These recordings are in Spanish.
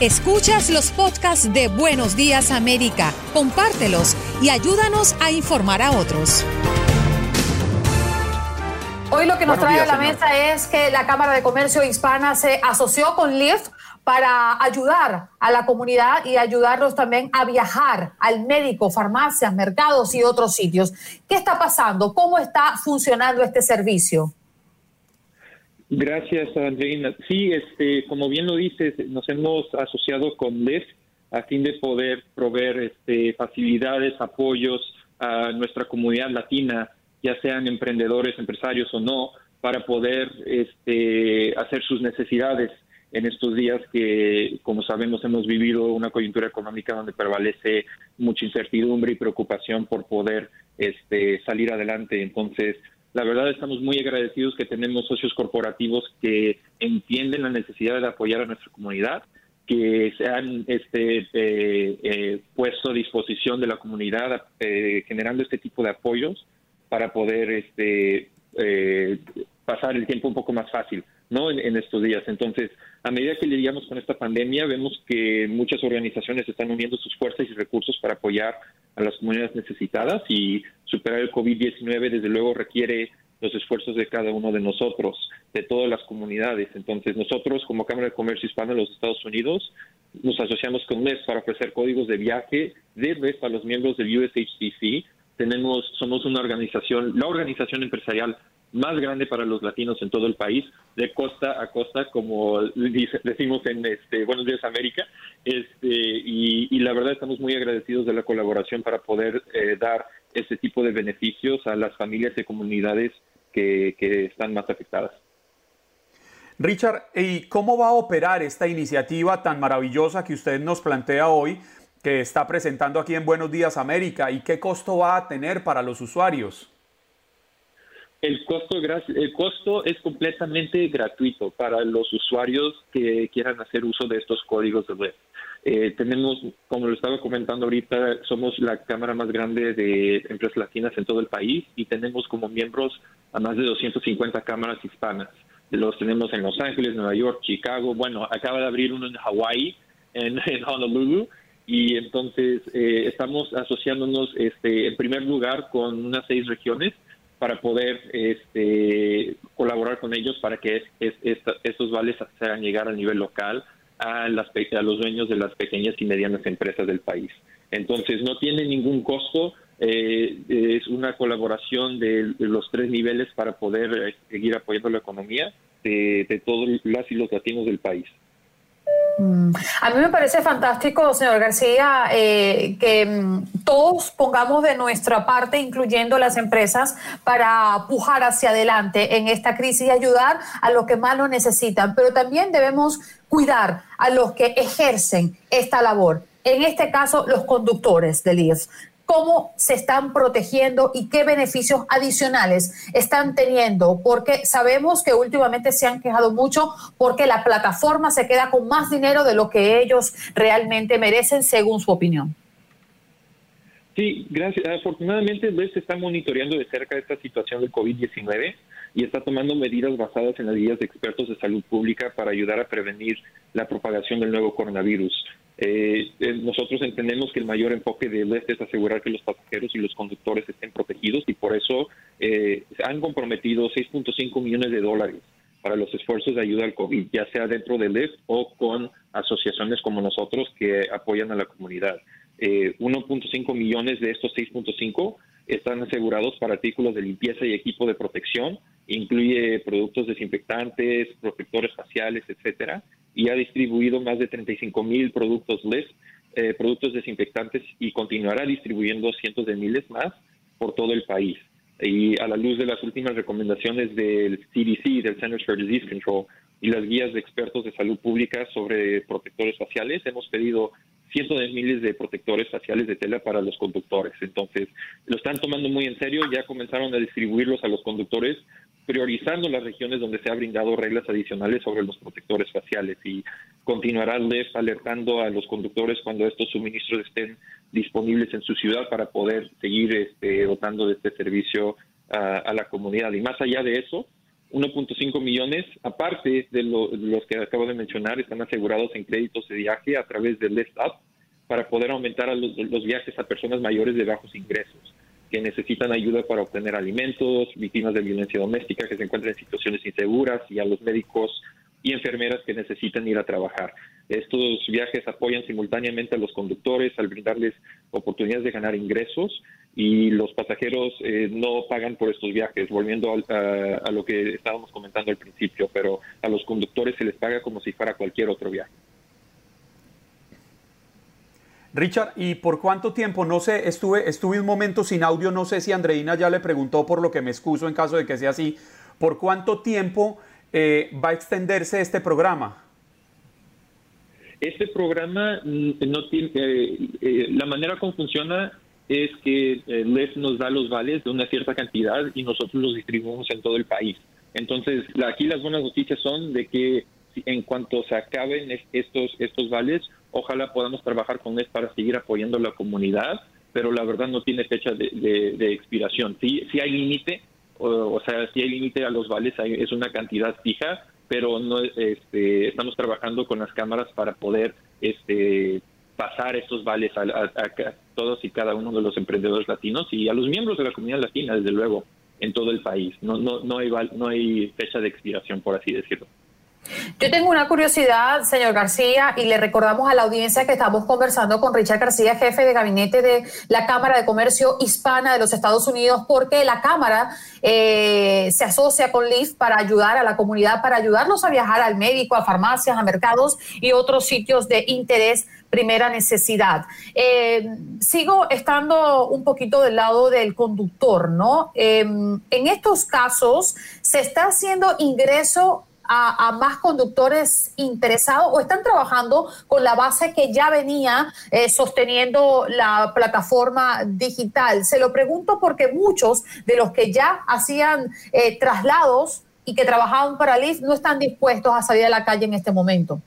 Escuchas los podcasts de Buenos Días América, compártelos y ayúdanos a informar a otros. Hoy lo que nos trae a la mesa es que la Cámara de Comercio Hispana se asoció con Lyft para ayudar a la comunidad y ayudarlos también a viajar al médico, farmacias, mercados y otros sitios. ¿Qué está pasando? ¿Cómo está funcionando este servicio? Gracias, Andreina. Sí, este, como bien lo dices, nos hemos asociado con LEF a fin de poder proveer este, facilidades, apoyos a nuestra comunidad latina, ya sean emprendedores, empresarios o no, para poder este, hacer sus necesidades en estos días que, como sabemos, hemos vivido una coyuntura económica donde prevalece mucha incertidumbre y preocupación por poder este, salir adelante. Entonces, la verdad estamos muy agradecidos que tenemos socios corporativos que entienden la necesidad de apoyar a nuestra comunidad, que se han este, eh, eh, puesto a disposición de la comunidad eh, generando este tipo de apoyos para poder este, pasar el tiempo un poco más fácil. ¿No? En, estos días. Entonces, a medida que lidiamos con esta pandemia, vemos que muchas organizaciones están uniendo sus fuerzas y recursos para apoyar a las comunidades necesitadas y superar el COVID-19 desde luego requiere los esfuerzos de cada uno de nosotros, de todas las comunidades. Entonces, nosotros como Cámara de Comercio Hispano de los Estados Unidos nos asociamos con MES para ofrecer códigos de viaje de MES para los miembros del USHCC. Tenemos, somos una organización, la organización empresarial más grande para los latinos en todo el país, de costa a costa, como decimos en este, Buenos Días América, este, y, la verdad estamos muy agradecidos de la colaboración para poder eh, dar este tipo de beneficios a las familias y comunidades que, que están más afectadas. Richard, ¿y cómo va a operar esta iniciativa tan maravillosa que usted nos plantea hoy, que está presentando aquí en Buenos Días América, y qué costo va a tener para los usuarios? El costo, el costo es completamente gratuito para los usuarios que quieran hacer uso de estos códigos de web. Eh, tenemos, como lo estaba comentando ahorita, somos la cámara más grande de empresas latinas en todo el país y tenemos como miembros a más de 250 cámaras hispanas. Los tenemos en Los Ángeles, Nueva York, Chicago. Bueno, acaba de abrir uno en Hawaii, en, Honolulu. Y entonces eh, estamos asociándonos este, en primer lugar con unas seis regiones para poder este, colaborar con ellos para que estos vales se hagan llegar al nivel local a, las, a los dueños de las pequeñas y medianas empresas del país. Entonces, no tiene ningún costo, eh, es una colaboración de, los tres niveles para poder eh, seguir apoyando la economía de, de todos las y los latinos del país. Mm. A mí me parece fantástico, señor García, eh, que mm, todos pongamos de nuestra parte, incluyendo las empresas, para pujar hacia adelante en esta crisis y ayudar a los que más lo necesitan. Pero también debemos cuidar a los que ejercen esta labor. En este caso, los conductores del IEF cómo se están protegiendo y qué beneficios adicionales están teniendo, porque sabemos que últimamente se han quejado mucho porque la plataforma se queda con más dinero de lo que ellos realmente merecen, según su opinión. Sí, gracias. Afortunadamente, LES está monitoreando de cerca esta situación del COVID-19 y está tomando medidas basadas en las guías de expertos de salud pública para ayudar a prevenir la propagación del nuevo coronavirus. Eh, eh, nosotros entendemos que el mayor enfoque de LES es asegurar que los pasajeros y los conductores estén protegidos y por eso eh, han comprometido 6.5 millones de dólares para los esfuerzos de ayuda al COVID, ya sea dentro del LES o con asociaciones como nosotros que apoyan a la comunidad. 1.5 millones de estos 6.5 están asegurados para artículos de limpieza y equipo de protección, incluye productos desinfectantes, protectores faciales, etcétera, y ha distribuido más de 35 mil productos LES, eh, productos desinfectantes, y continuará distribuyendo cientos de miles más por todo el país. Y a la luz de las últimas recomendaciones del CDC, del Centers for Disease Control, y las guías de expertos de salud pública sobre protectores faciales, hemos pedido cientos de miles de protectores faciales de tela para los conductores. Entonces, lo están tomando muy en serio, ya comenzaron a distribuirlos a los conductores, priorizando las regiones donde se ha brindado reglas adicionales sobre los protectores faciales y continuarán alertando a los conductores cuando estos suministros estén disponibles en su ciudad para poder seguir este, dotando de este servicio a, la comunidad. Y más allá de eso, 1.5 millones, aparte de, los que acabo de mencionar, están asegurados en créditos de viaje a través del Left Up para poder aumentar los, viajes a personas mayores de bajos ingresos que necesitan ayuda para obtener alimentos, víctimas de violencia doméstica que se encuentran en situaciones inseguras y a los médicos y enfermeras que necesitan ir a trabajar. Estos viajes apoyan simultáneamente a los conductores al brindarles oportunidades de ganar ingresos y los pasajeros eh, no pagan por estos viajes, volviendo a, lo que estábamos comentando al principio, pero a los conductores se les paga como si fuera cualquier otro viaje. Richard, ¿y por cuánto tiempo? No sé, estuve, estuve un momento sin audio, no sé si Andreina ya le preguntó, por lo que me excuso en caso de que sea así, ¿por cuánto tiempo eh, va a extenderse este programa? Este programa mm, no tiene, eh, la manera como funciona es que eh, LEF nos da los vales de una cierta cantidad y nosotros los distribuimos en todo el país. Entonces, aquí las buenas noticias son de que en cuanto se acaben estos, estos vales, ojalá podamos trabajar con LEF para seguir apoyando a la comunidad, pero la verdad no tiene fecha de, expiración. Si, si hay límite, o, sea, si hay límite a los vales, es una cantidad fija, pero no este, estamos trabajando con las cámaras para poder este, pasar estos vales a, todos y cada uno de los emprendedores latinos y a los miembros de la comunidad latina, desde luego, en todo el país. No, no, no, hay, no hay fecha de expiración, por así decirlo. Yo tengo una curiosidad, señor García, y le recordamos a la audiencia que estamos conversando con Richard García, jefe de gabinete de la Cámara de Comercio Hispana de los Estados Unidos, porque la Cámara eh, se asocia con LIF para ayudar a la comunidad, para ayudarnos a viajar al médico, a farmacias, a mercados y otros sitios de interés primera necesidad. Eh, sigo estando un poquito del lado del conductor, ¿no? Em, en estos casos, ¿se está haciendo ingreso a, más conductores interesados o están trabajando con la base que ya venía eh, sosteniendo la plataforma digital? Se lo pregunto porque muchos de los que ya hacían eh, traslados y que trabajaban para LIF no están dispuestos a salir a la calle en este momento.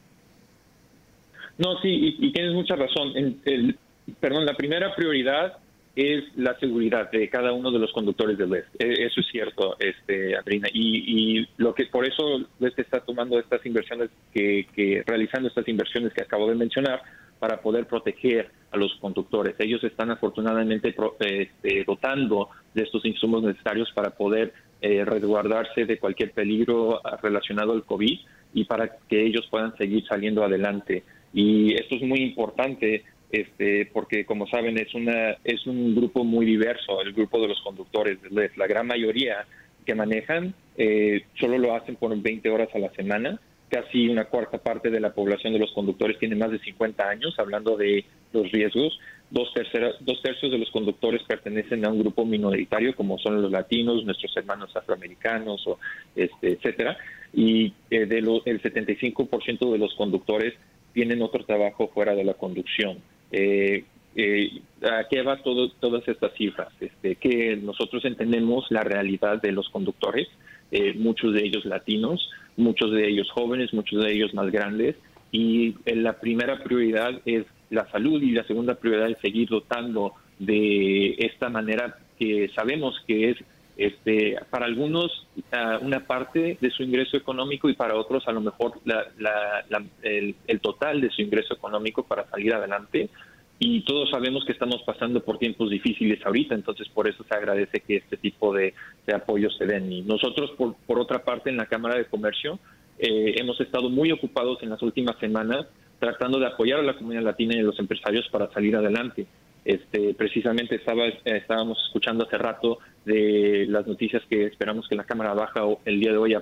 No, sí, y, tienes mucha razón. El, perdón, la primera prioridad es la seguridad de cada uno de los conductores de LES. E, eso es cierto, este, Adrina. Y, lo que por eso LES está tomando estas inversiones, que, realizando estas inversiones que acabo de mencionar, para poder proteger a los conductores. Ellos están afortunadamente este, dotando de estos insumos necesarios para poder eh, resguardarse de cualquier peligro relacionado al COVID y para que ellos puedan seguir saliendo adelante. Y esto es muy importante este, porque como saben es una es un grupo muy diverso, el grupo de los conductores. La gran mayoría que manejan eh, solo lo hacen por 20 horas a la semana. Casi una cuarta parte de la población de los conductores tiene más de 50 años, hablando de los riesgos. Dos, dos tercios de los conductores pertenecen a un grupo minoritario, como son los latinos, nuestros hermanos afroamericanos, o este, etcétera. Y eh, de el 75% de los conductores tienen otro trabajo fuera de la conducción. Eh, eh, ¿A qué va todo, todas estas cifras? Este, que nosotros entendemos la realidad de los conductores, eh, muchos de ellos latinos, muchos de ellos jóvenes, muchos de ellos más grandes, y la primera prioridad es la salud y la segunda prioridad es seguir dotando de esta manera que sabemos que es este, para algunos ah, una parte de su ingreso económico y para otros a lo mejor el, el, total de su ingreso económico para salir adelante. Y todos sabemos que estamos pasando por tiempos difíciles ahorita, entonces por eso se agradece que este tipo de, de apoyos se den. Y nosotros, por, por otra parte, en la Cámara de Comercio, eh, hemos estado muy ocupados en las últimas semanas tratando de apoyar a la comunidad latina y a los empresarios para salir adelante. Este, precisamente estaba, estábamos escuchando hace rato de las noticias que esperamos que la Cámara Baja el día de hoy eh,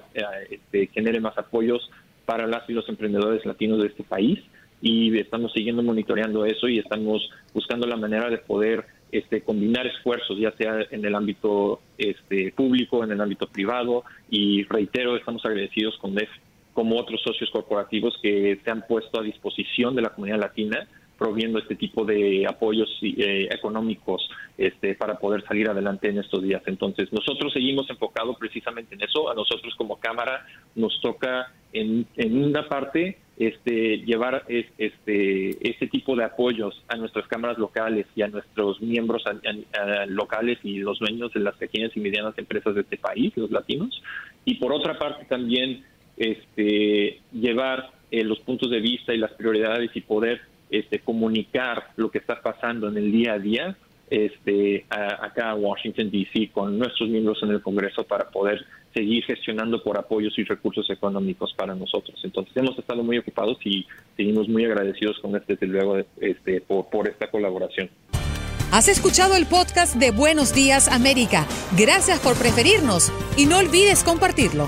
este, genere más apoyos para las y los emprendedores latinos de este país. Y estamos siguiendo monitoreando eso y estamos buscando la manera de poder este, combinar esfuerzos, ya sea en el ámbito este, público, en el ámbito privado, y reitero, estamos agradecidos con DEF como otros socios corporativos que se han puesto a disposición de la comunidad latina proviendo este tipo de apoyos eh, económicos este, para poder salir adelante en estos días. Entonces, nosotros seguimos enfocados precisamente en eso. A nosotros como Cámara nos toca en, una parte este, llevar este, este tipo de apoyos a nuestras cámaras locales y a nuestros miembros locales y los dueños de las pequeñas y medianas empresas de este país, los latinos. Y por otra parte también este, llevar eh, los puntos de vista y las prioridades y poder este, comunicar lo que está pasando en el día a día este, acá en Washington, D.C., con nuestros miembros en el Congreso para poder seguir gestionando por apoyos y recursos económicos para nosotros. Entonces, hemos estado muy ocupados y seguimos muy agradecidos con este, desde luego, este, por esta colaboración. Has escuchado el podcast de Buenos Días América. Gracias por preferirnos y no olvides compartirlo.